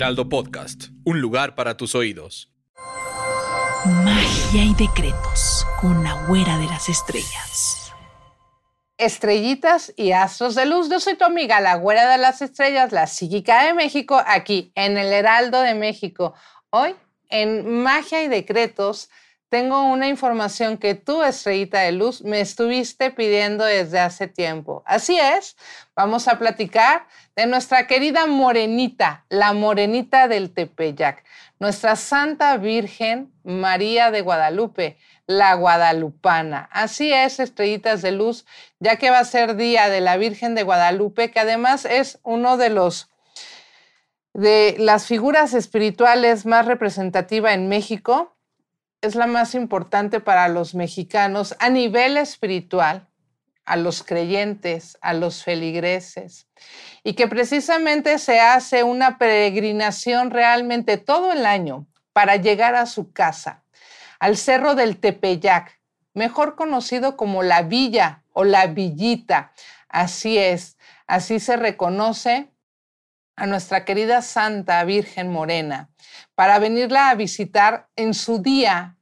Heraldo Podcast, un lugar para tus oídos. Magia y decretos con la güera de las estrellas. Estrellitas y astros de luz. Yo soy tu amiga, la güera de las estrellas, la psíquica de México, aquí en el Heraldo de México. Hoy, en Magia y Decretos, tengo una información que tú, estrellita de luz, me estuviste pidiendo desde hace tiempo. Así es, vamos a platicar de nuestra querida morenita, la morenita del Tepeyac, nuestra Santa Virgen María de Guadalupe, la guadalupana. Así es, estrellitas de luz, ya que va a ser Día de la Virgen de Guadalupe, que además es uno de los de las figuras espirituales más representativa en México es la más importante para los mexicanos a nivel espiritual, a los creyentes, a los feligreses, y que precisamente se hace una peregrinación realmente todo el año para llegar a su casa, al Cerro del Tepeyac, mejor conocido como la Villa o la Villita. Así es, así se reconoce a nuestra querida Santa Virgen Morena para venirla a visitar en su día,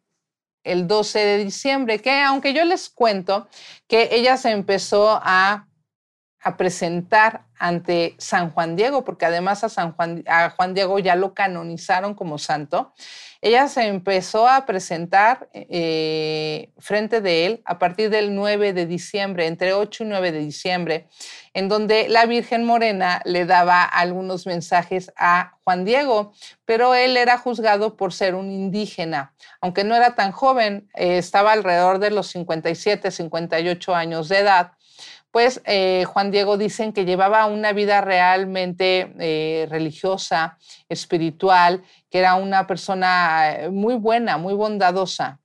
el 12 de diciembre, que aunque yo les cuento que ella se empezó a, a presentar ante San Juan Diego, porque además a, San Juan, a Juan Diego ya lo canonizaron como santo, ella se empezó a presentar eh, frente de él a partir del 9 de diciembre, entre 8 y 9 de diciembre, en donde la Virgen Morena le daba algunos mensajes a Juan Diego, pero él era juzgado por ser un indígena. Aunque no era tan joven, eh, estaba alrededor de los 57, 58 años de edad pues eh, Juan Diego dicen que llevaba una vida realmente eh, religiosa, espiritual, que era una persona eh, muy buena, muy bondadosa.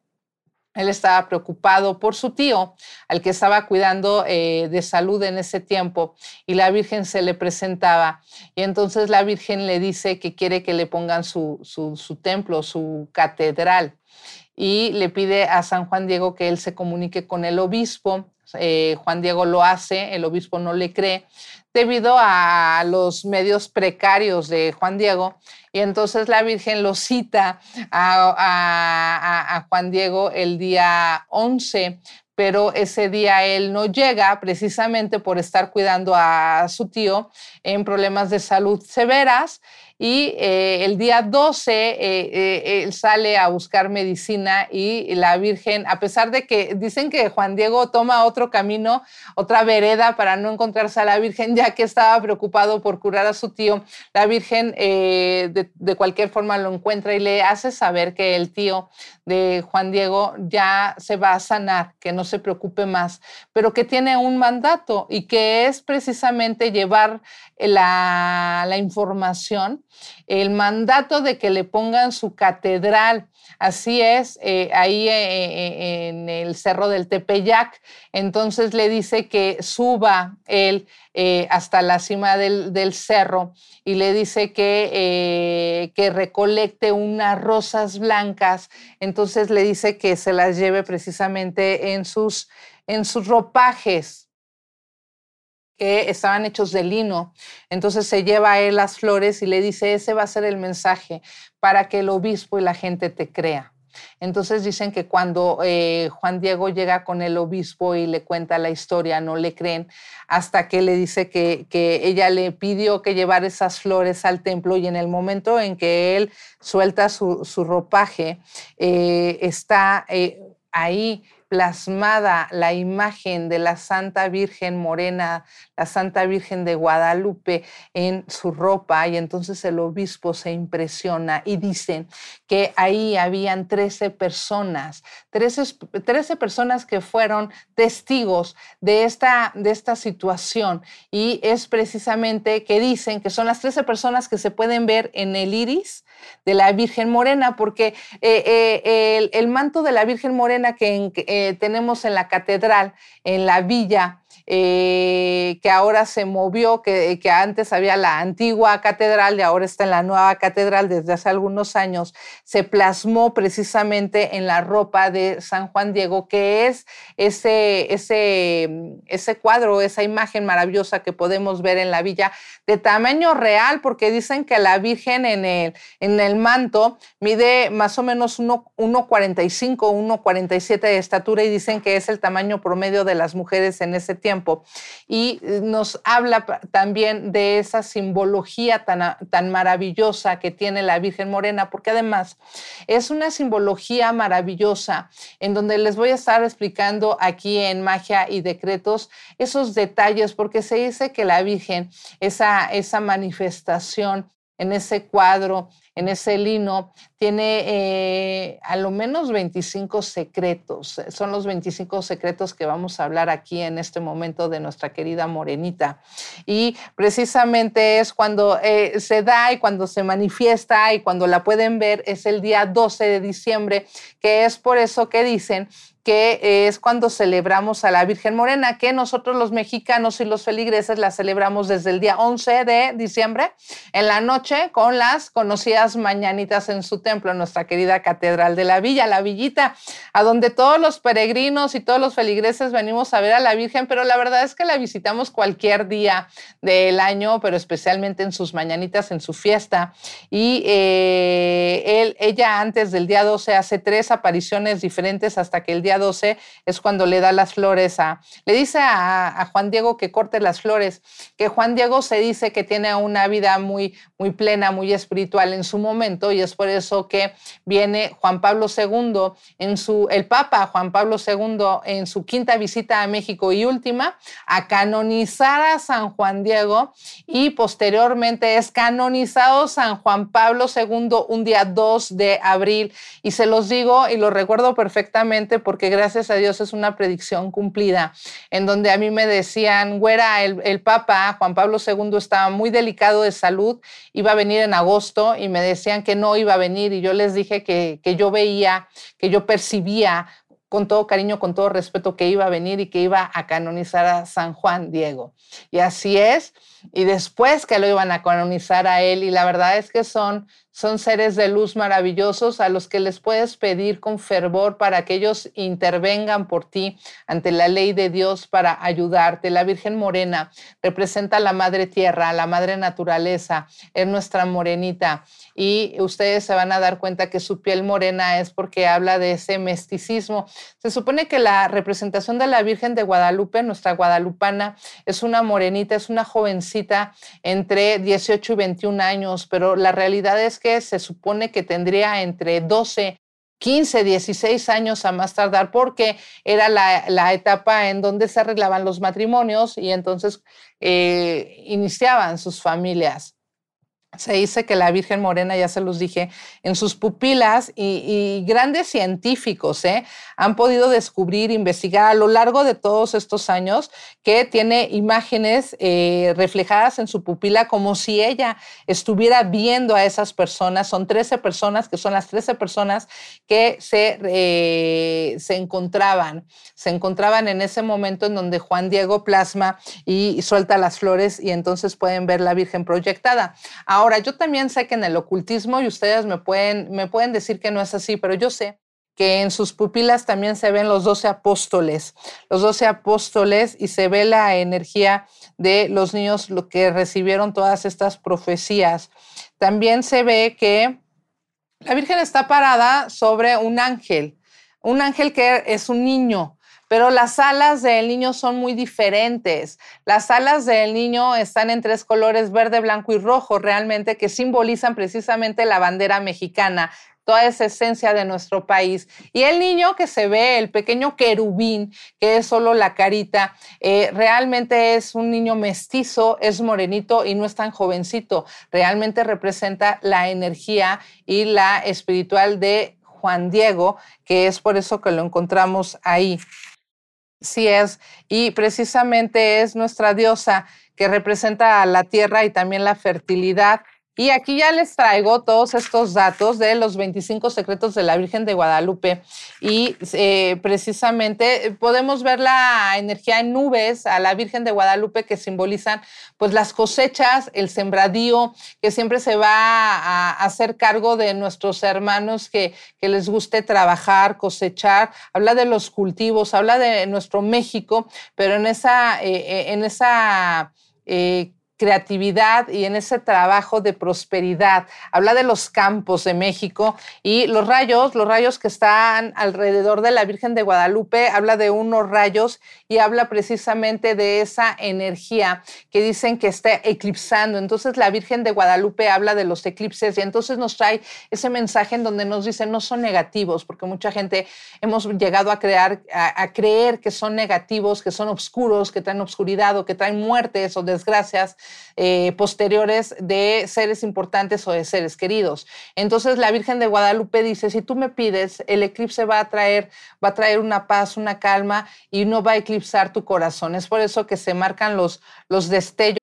Él estaba preocupado por su tío, al que estaba cuidando de salud en ese tiempo, y la Virgen se le presentaba. Y entonces la Virgen le dice que quiere que le pongan su, su templo, su catedral, y le pide a San Juan Diego que él se comunique con el obispo eh, Juan Diego lo hace, el obispo no le cree, debido a los medios precarios de Juan Diego. Y entonces la Virgen lo cita a, Juan Diego el día 11 pero ese día él no llega precisamente por estar cuidando a su tío en problemas de salud severas y eh, el día 12 eh, eh, él sale a buscar medicina y la Virgen, a pesar de que dicen que Juan Diego toma otro camino, otra vereda para no encontrarse a la Virgen, ya que estaba preocupado por curar a su tío, la Virgen de, de cualquier forma lo encuentra y le hace saber que el tío de Juan Diego ya se va a sanar, que no se preocupe más, pero que tiene un mandato y que es precisamente llevar la, la información el mandato de que le pongan su catedral. Así es, eh, ahí eh, eh, en el cerro del Tepeyac. Entonces le dice que suba él hasta la cima del, cerro y le dice que, que recolecte unas rosas blancas. Entonces le dice que se las lleve precisamente en sus, en sus ropajes que estaban hechos de lino. Entonces se lleva a él las flores y le dice, ese va a ser el mensaje para que el obispo y la gente te crea. Entonces dicen que cuando eh, Juan Diego llega con el obispo y le cuenta la historia, no le creen, hasta que le dice que, ella le pidió que llevara esas flores al templo y en el momento en que él suelta su, ropaje, eh, está eh, ahí plasmada la imagen de la Santa Virgen Morena, la Santa Virgen de Guadalupe en su ropa y entonces el obispo se impresiona y dicen que ahí habían 13 personas, 13, 13 personas que fueron testigos de esta, de esta situación. Y es precisamente que dicen que son las 13 personas que se pueden ver en el iris de la Virgen Morena, porque eh, eh, el, manto de la Virgen Morena que eh, tenemos en la catedral, en la villa, eh, que ahora se movió, que, que, antes había la antigua catedral y ahora está en la nueva catedral desde hace algunos años, se plasmó precisamente en la ropa de San Juan Diego, que es ese, ese, ese cuadro, esa imagen maravillosa que podemos ver en la villa de tamaño real, porque dicen que la Virgen en el, en el manto mide más o menos 1,45, 1,47 de estatura y dicen que es el tamaño promedio de las mujeres en ese tiempo y eh, nos habla también de esa simbología tan, tan maravillosa que tiene la Virgen Morena, porque además es una simbología maravillosa en donde les voy a estar explicando aquí en Magia y Decretos esos detalles, porque se dice que la Virgen, esa, esa manifestación en ese cuadro en ese lino, tiene eh, a lo menos 25 secretos. Son los 25 secretos que vamos a hablar aquí en este momento de nuestra querida Morenita. Y precisamente es cuando eh, se da y cuando se manifiesta y cuando la pueden ver, es el día 12 de diciembre, que es por eso que dicen que es cuando celebramos a la Virgen Morena, que nosotros los mexicanos y los feligreses la celebramos desde el día 11 de diciembre en la noche con las conocidas mañanitas en su templo, nuestra querida Catedral de la Villa, la Villita, a donde todos los peregrinos y todos los feligreses venimos a ver a la Virgen, pero la verdad es que la visitamos cualquier día del año, pero especialmente en sus mañanitas, en su fiesta. Y eh, él, ella antes del día 12 hace tres apariciones diferentes hasta que el día 12 es cuando le da las flores a, le dice a, Juan Diego que corte las flores, que Juan Diego se dice que tiene una vida muy, muy plena, muy espiritual en su momento y es por eso que viene Juan Pablo II en su, el Papa Juan Pablo II en su quinta visita a México y última, a canonizar a San Juan Diego y posteriormente es canonizado San Juan Pablo II un día 2 de abril. Y se los digo y lo recuerdo perfectamente porque que gracias a Dios es una predicción cumplida, en donde a mí me decían, güera, el, Papa Juan Pablo II estaba muy delicado de salud, iba a venir en agosto y me decían que no iba a venir y yo les dije que, que yo veía, que yo percibía con todo cariño, con todo respeto, que iba a venir y que iba a canonizar a San Juan Diego. Y así es. Y después que lo iban a canonizar a él, y la verdad es que son son seres de luz maravillosos a los que les puedes pedir con fervor para que ellos intervengan por ti ante la ley de Dios para ayudarte. La Virgen Morena representa a la Madre Tierra, la Madre Naturaleza, es nuestra morenita. Y ustedes se van a dar cuenta que su piel morena es porque habla de ese mesticismo. Se supone que la representación de la Virgen de Guadalupe, nuestra guadalupana, es una morenita, es una jovencita entre 18 y 21 años, pero la realidad es que se supone que tendría entre 12 15, 16 años a más tardar, porque era la, etapa en donde se arreglaban los matrimonios y entonces eh, iniciaban sus familias. Se dice que la Virgen Morena, ya se los dije, en sus pupilas y, grandes científicos ¿eh? han podido descubrir, investigar a lo largo de todos estos años que tiene imágenes eh, reflejadas en su pupila como si ella estuviera viendo a esas personas. Son 13 personas, que son las 13 personas que se, eh, se encontraban, se encontraban en ese momento en donde Juan Diego plasma y, suelta las flores y entonces pueden ver la Virgen proyectada. Ahora, yo también sé que en el ocultismo, y ustedes me pueden, me pueden decir que no es así, pero yo sé que en sus pupilas también se ven los doce apóstoles, los doce apóstoles y se ve la energía de los niños lo que recibieron todas estas profecías. También se ve que la Virgen está parada sobre un ángel, un ángel que es un niño, pero las alas del niño son muy diferentes. Las alas del niño están en tres colores, verde, blanco y rojo, realmente que simbolizan precisamente la bandera mexicana toda esa esencia de nuestro país. Y el niño que se ve, el pequeño querubín, que es solo la carita, eh, realmente es un niño mestizo, es morenito y no es tan jovencito. Realmente representa la energía y la espiritual de Juan Diego, que es por eso que lo encontramos ahí. Sí es, y precisamente es nuestra diosa que representa a la tierra y también la fertilidad y aquí ya les traigo todos estos datos de los 25 secretos de la Virgen de Guadalupe. Y eh, precisamente podemos ver la energía en nubes a la Virgen de Guadalupe que simbolizan pues las cosechas, el sembradío, que siempre se va a hacer cargo de nuestros hermanos que, que les guste trabajar, cosechar. Habla de los cultivos, habla de nuestro México, pero en esa, eh, eh, en esa creatividad y en ese trabajo de prosperidad. Habla de los campos de México y los rayos, los rayos que están alrededor de la Virgen de Guadalupe, habla de unos rayos y habla precisamente de esa energía que dicen que está eclipsando. Entonces la Virgen de Guadalupe habla de los eclipses y entonces nos trae ese mensaje en donde nos dice no son negativos, porque mucha gente hemos llegado a crear, a, creer que son negativos, que son oscuros, que traen obscuridad o que traen muertes o desgracias eh, posteriores de seres importantes o de seres queridos. Entonces la Virgen de Guadalupe dice, si tú me pides, el eclipse va a traer, va a traer una paz, una calma y no va a eclipsar tu corazón. Es por eso que se marcan los, los destellos.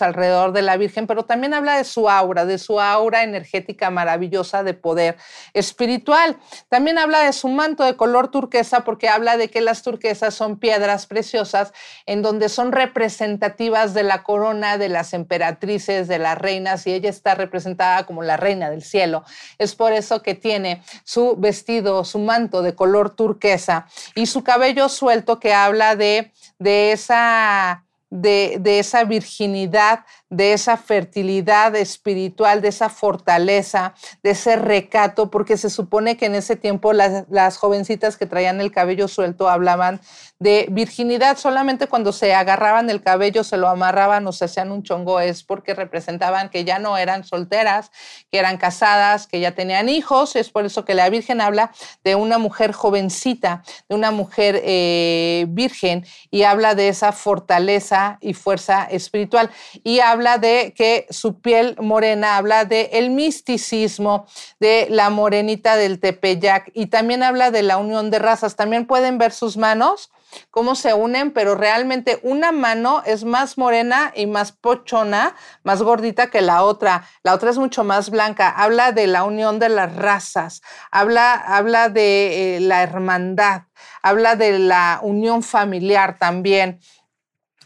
Alrededor de la Virgen, pero también habla de su aura, de su aura energética maravillosa de poder espiritual. También habla de su manto de color turquesa porque habla de que las turquesas son piedras preciosas en donde son representativas de la corona de las emperatrices, de las reinas y ella está representada como la reina del cielo. Es por eso que tiene su vestido, su manto de color turquesa y su cabello suelto que habla de, de esa de, esa virginidad, de esa fertilidad espiritual, de esa fortaleza, de ese recato, porque se supone que en ese tiempo las, jovencitas que traían el cabello suelto hablaban de virginidad. Solamente cuando se agarraban el cabello, se lo amarraban o se hacían un chongo, es porque representaban que ya no eran solteras, que eran casadas, que ya tenían hijos. Es por eso que la Virgen habla de una mujer jovencita, de una mujer eh, virgen, y habla de esa fortaleza y fuerza espiritual. Y habla de que su piel morena, habla de el misticismo, de la morenita del Tepeyac, y también habla de la unión de razas. También pueden ver sus manos cómo se unen, pero realmente una mano es más morena y más pochona, más gordita que la otra. La otra es mucho más blanca. Habla de la unión de las razas, habla, habla de eh, la hermandad, habla de la unión familiar también.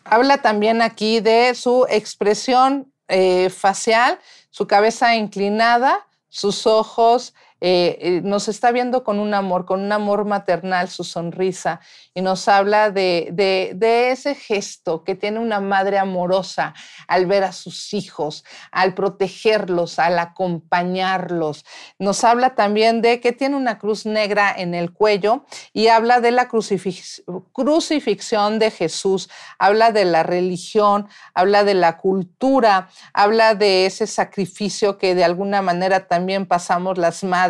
Habla también aquí de su expresión eh, facial, su cabeza inclinada, sus ojos eh, eh, nos está viendo con un amor, con un amor maternal, su sonrisa, y nos habla de, ese gesto que tiene una madre amorosa al ver a sus hijos, al protegerlos, al acompañarlos. Nos habla también de que tiene una cruz negra en el cuello y habla de la crucifixión de Jesús, habla de la religión, habla de la cultura, habla de ese sacrificio que de alguna manera también pasamos las madres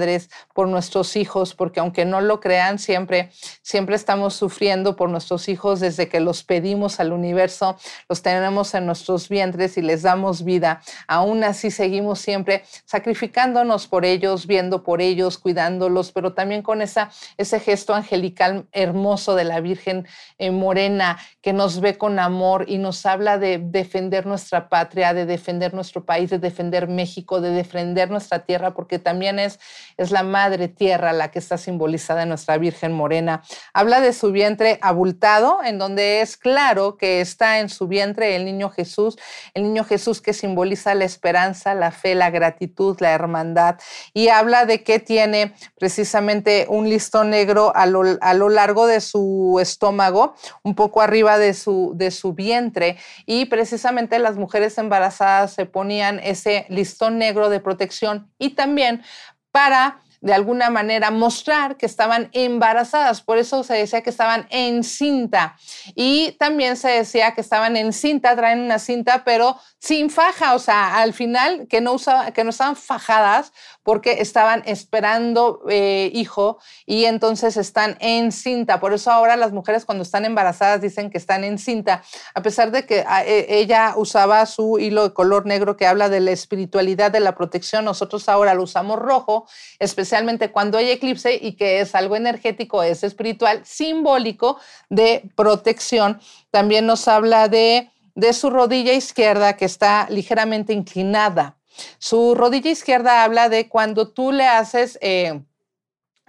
por nuestros hijos, porque aunque no lo crean, siempre, siempre estamos sufriendo por nuestros hijos desde que los pedimos al universo, los tenemos en nuestros vientres y les damos vida. Aún así seguimos siempre sacrificándonos por ellos, viendo por ellos, cuidándolos, pero también con esa, ese gesto angelical hermoso de la Virgen eh, Morena que nos ve con amor y nos habla de defender nuestra patria, de defender nuestro país, de defender México, de defender nuestra tierra, porque también es es la madre tierra la que está simbolizada en nuestra Virgen Morena. Habla de su vientre abultado, en donde es claro que está en su vientre el niño Jesús, el niño Jesús que simboliza la esperanza, la fe, la gratitud, la hermandad. Y habla de que tiene precisamente un listón negro a lo, largo de su estómago, un poco arriba de su, de su vientre. Y precisamente las mujeres embarazadas se ponían ese listón negro de protección y también para de alguna manera mostrar que estaban embarazadas. Por eso se decía que estaban en cinta. Y también se decía que estaban en cinta, traen una cinta, pero sin faja. O sea, al final que no, usaba, que no estaban fajadas porque estaban esperando eh, hijo y entonces están en cinta. Por eso ahora las mujeres cuando están embarazadas dicen que están en cinta, a pesar de que ah, e, ella usaba su hilo de color negro que habla de la espiritualidad, de la protección, nosotros ahora lo usamos rojo, especialmente cuando hay eclipse y que es algo energético, es espiritual, simbólico de protección. También nos habla de su rodilla izquierda que está ligeramente inclinada su rodilla izquierda habla de cuando tú le haces, eh,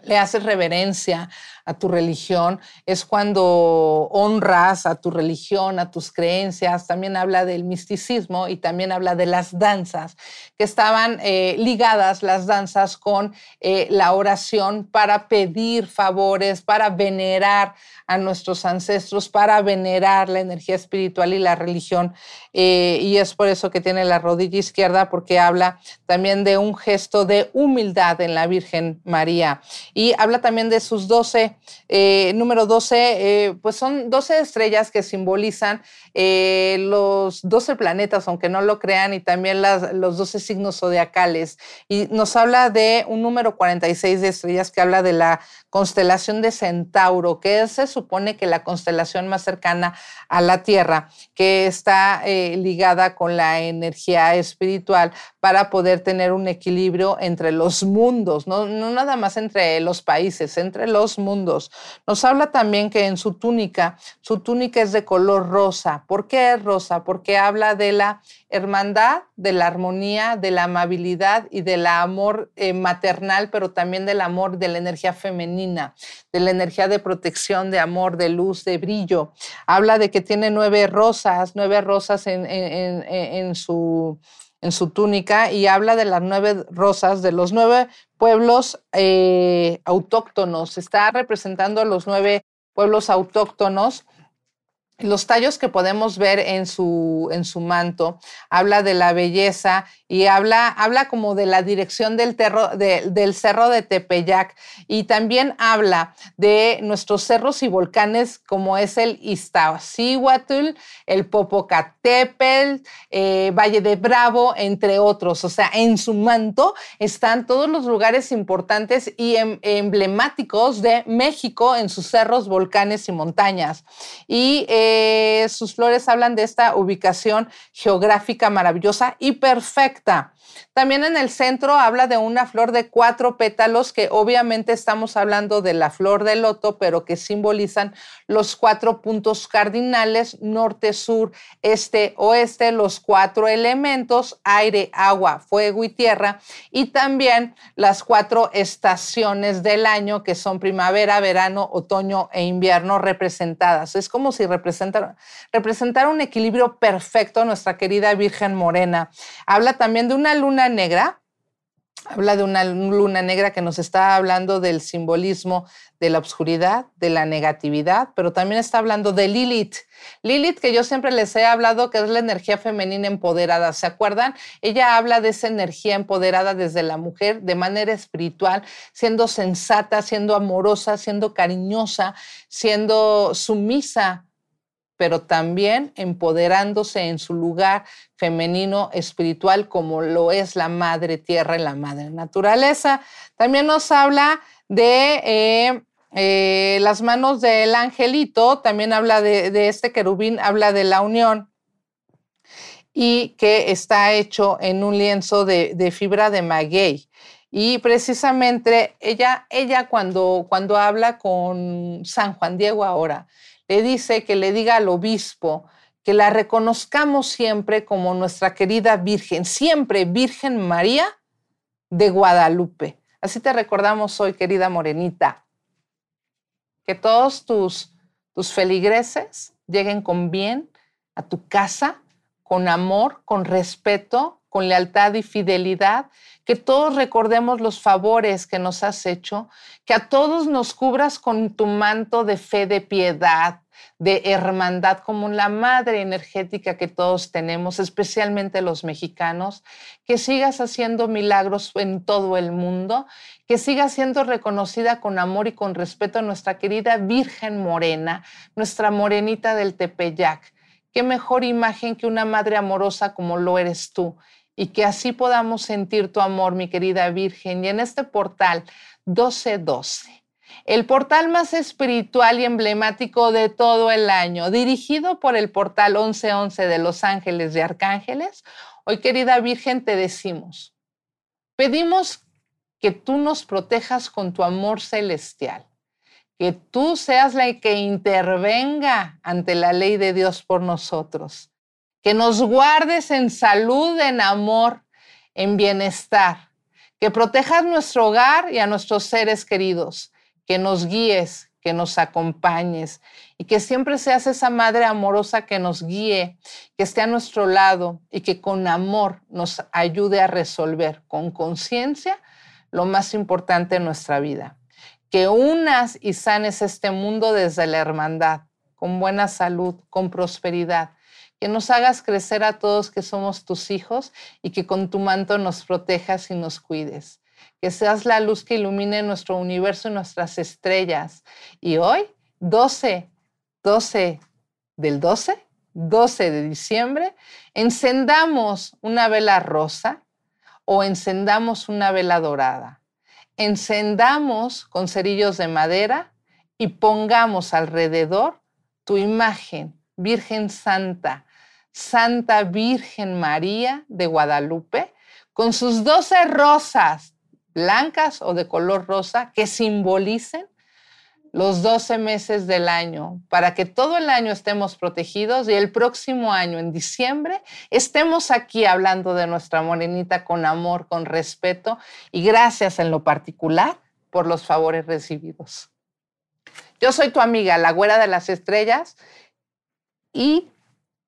le haces reverencia a tu religión, es cuando honras a tu religión, a tus creencias. También habla del misticismo y también habla de las danzas, que estaban eh, ligadas las danzas con eh, la oración para pedir favores, para venerar a nuestros ancestros, para venerar la energía espiritual y la religión. Eh, y es por eso que tiene la rodilla izquierda, porque habla también de un gesto de humildad en la Virgen María. Y habla también de sus doce eh, número 12, eh, pues son 12 estrellas que simbolizan eh, los 12 planetas, aunque no lo crean, y también los 12 signos zodiacales. Y nos habla de un número 46 de estrellas que habla de la constelación de Centauro, que se supone que la constelación más cercana a la Tierra, que está ligada con la energía espiritual para poder tener un equilibrio entre los mundos, no nada más entre los países, entre los mundos. Nos habla también que en su túnica, su túnica es de color rosa. ¿Por qué es rosa? Porque habla de la hermandad, de la armonía, de la amabilidad y del amor eh, maternal, pero también del amor de la energía femenina, de la energía de protección, de amor, de luz, de brillo. Habla de que tiene nueve rosas, nueve rosas en, su en su túnica y habla de las nueve rosas, de los nueve pueblos eh, autóctonos. Está representando a los nueve pueblos autóctonos los tallos que podemos ver en su, en su manto, habla de la belleza y habla, habla como de la dirección del, cerro de Tepeyac y también habla de nuestros cerros y volcanes como es el Iztaccíhuatl, el Popocatépetl, eh, Valle de Bravo, entre otros. O sea, en su manto están todos los lugares importantes y em, emblemáticos de México en sus cerros, volcanes y montañas. Y eh, sus flores hablan de esta ubicación geográfica maravillosa y perfecta. También en el centro habla de una flor de cuatro pétalos que obviamente estamos hablando de la flor de loto, pero que simbolizan los cuatro puntos cardinales, norte, sur, este, oeste, los cuatro elementos, aire, agua, fuego y tierra, y también las cuatro estaciones del año que son primavera, verano, otoño e invierno representadas. Es como si representara un equilibrio perfecto nuestra querida Virgen Morena. Habla también de una luna negra, habla de una luna negra que nos está hablando del simbolismo de la oscuridad, de la negatividad, pero también está hablando de Lilith. Lilith, que yo siempre les he hablado que es la energía femenina empoderada. ¿Se acuerdan? Ella habla de esa energía empoderada desde la mujer de manera espiritual, siendo sensata, siendo amorosa, siendo cariñosa, siendo sumisa pero también empoderándose en su lugar femenino espiritual como lo es la madre tierra y la madre naturaleza. También nos habla de eh, eh, las manos del angelito, también habla de, este querubín, habla de la unión y que está hecho en un lienzo de, fibra de maguey. Y precisamente ella, ella cuando, cuando habla con San Juan Diego ahora, le dice que le diga al obispo que la reconozcamos siempre como nuestra querida Virgen, siempre Virgen María de Guadalupe. Así te recordamos hoy, querida Morenita, que todos tus, tus feligreses lleguen con bien a tu casa, con amor, con respeto, con lealtad y fidelidad, que todos recordemos los favores que nos has hecho, que a todos nos cubras con tu manto de fe, de piedad, de hermandad, como la madre energética que todos tenemos, especialmente los mexicanos, que sigas haciendo milagros en todo el mundo, que siga siendo reconocida con amor y con respeto nuestra querida Virgen Morena, nuestra morenita del Tepeyac. Qué mejor imagen que una madre amorosa como lo eres tú y que así podamos sentir tu amor, mi querida Virgen. Y en este portal 1212 el portal más espiritual y emblemático de todo el año, dirigido por el portal 1111 de Los Ángeles de Arcángeles. Hoy, querida Virgen, te decimos, pedimos que tú nos protejas con tu amor celestial, que tú seas la que intervenga ante la ley de Dios por nosotros, que nos guardes en salud, en amor, en bienestar, que protejas nuestro hogar y a nuestros seres queridos que nos guíes, que nos acompañes y que siempre seas esa madre amorosa que nos guíe, que esté a nuestro lado y que con amor nos ayude a resolver con conciencia lo más importante en nuestra vida. Que unas y sanes este mundo desde la hermandad, con buena salud, con prosperidad. Que nos hagas crecer a todos que somos tus hijos y que con tu manto nos protejas y nos cuides que seas la luz que ilumine nuestro universo y nuestras estrellas. Y hoy, 12, 12 del 12, 12 de diciembre, encendamos una vela rosa o encendamos una vela dorada. Encendamos con cerillos de madera y pongamos alrededor tu imagen, Virgen Santa, Santa Virgen María de Guadalupe, con sus doce rosas blancas o de color rosa que simbolicen los 12 meses del año, para que todo el año estemos protegidos y el próximo año, en diciembre, estemos aquí hablando de nuestra morenita con amor, con respeto y gracias en lo particular por los favores recibidos. Yo soy tu amiga, la güera de las estrellas, y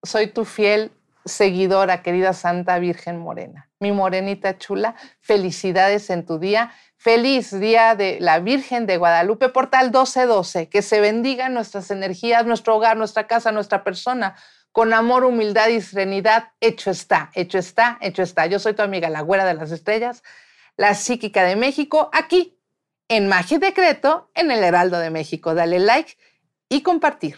soy tu fiel seguidora, querida Santa Virgen Morena. Mi morenita chula, felicidades en tu día. Feliz día de la Virgen de Guadalupe, portal 1212. Que se bendigan nuestras energías, nuestro hogar, nuestra casa, nuestra persona. Con amor, humildad y serenidad, hecho está, hecho está, hecho está. Yo soy tu amiga, la güera de las estrellas, la psíquica de México, aquí en Magia Decreto, en el Heraldo de México. Dale like y compartir.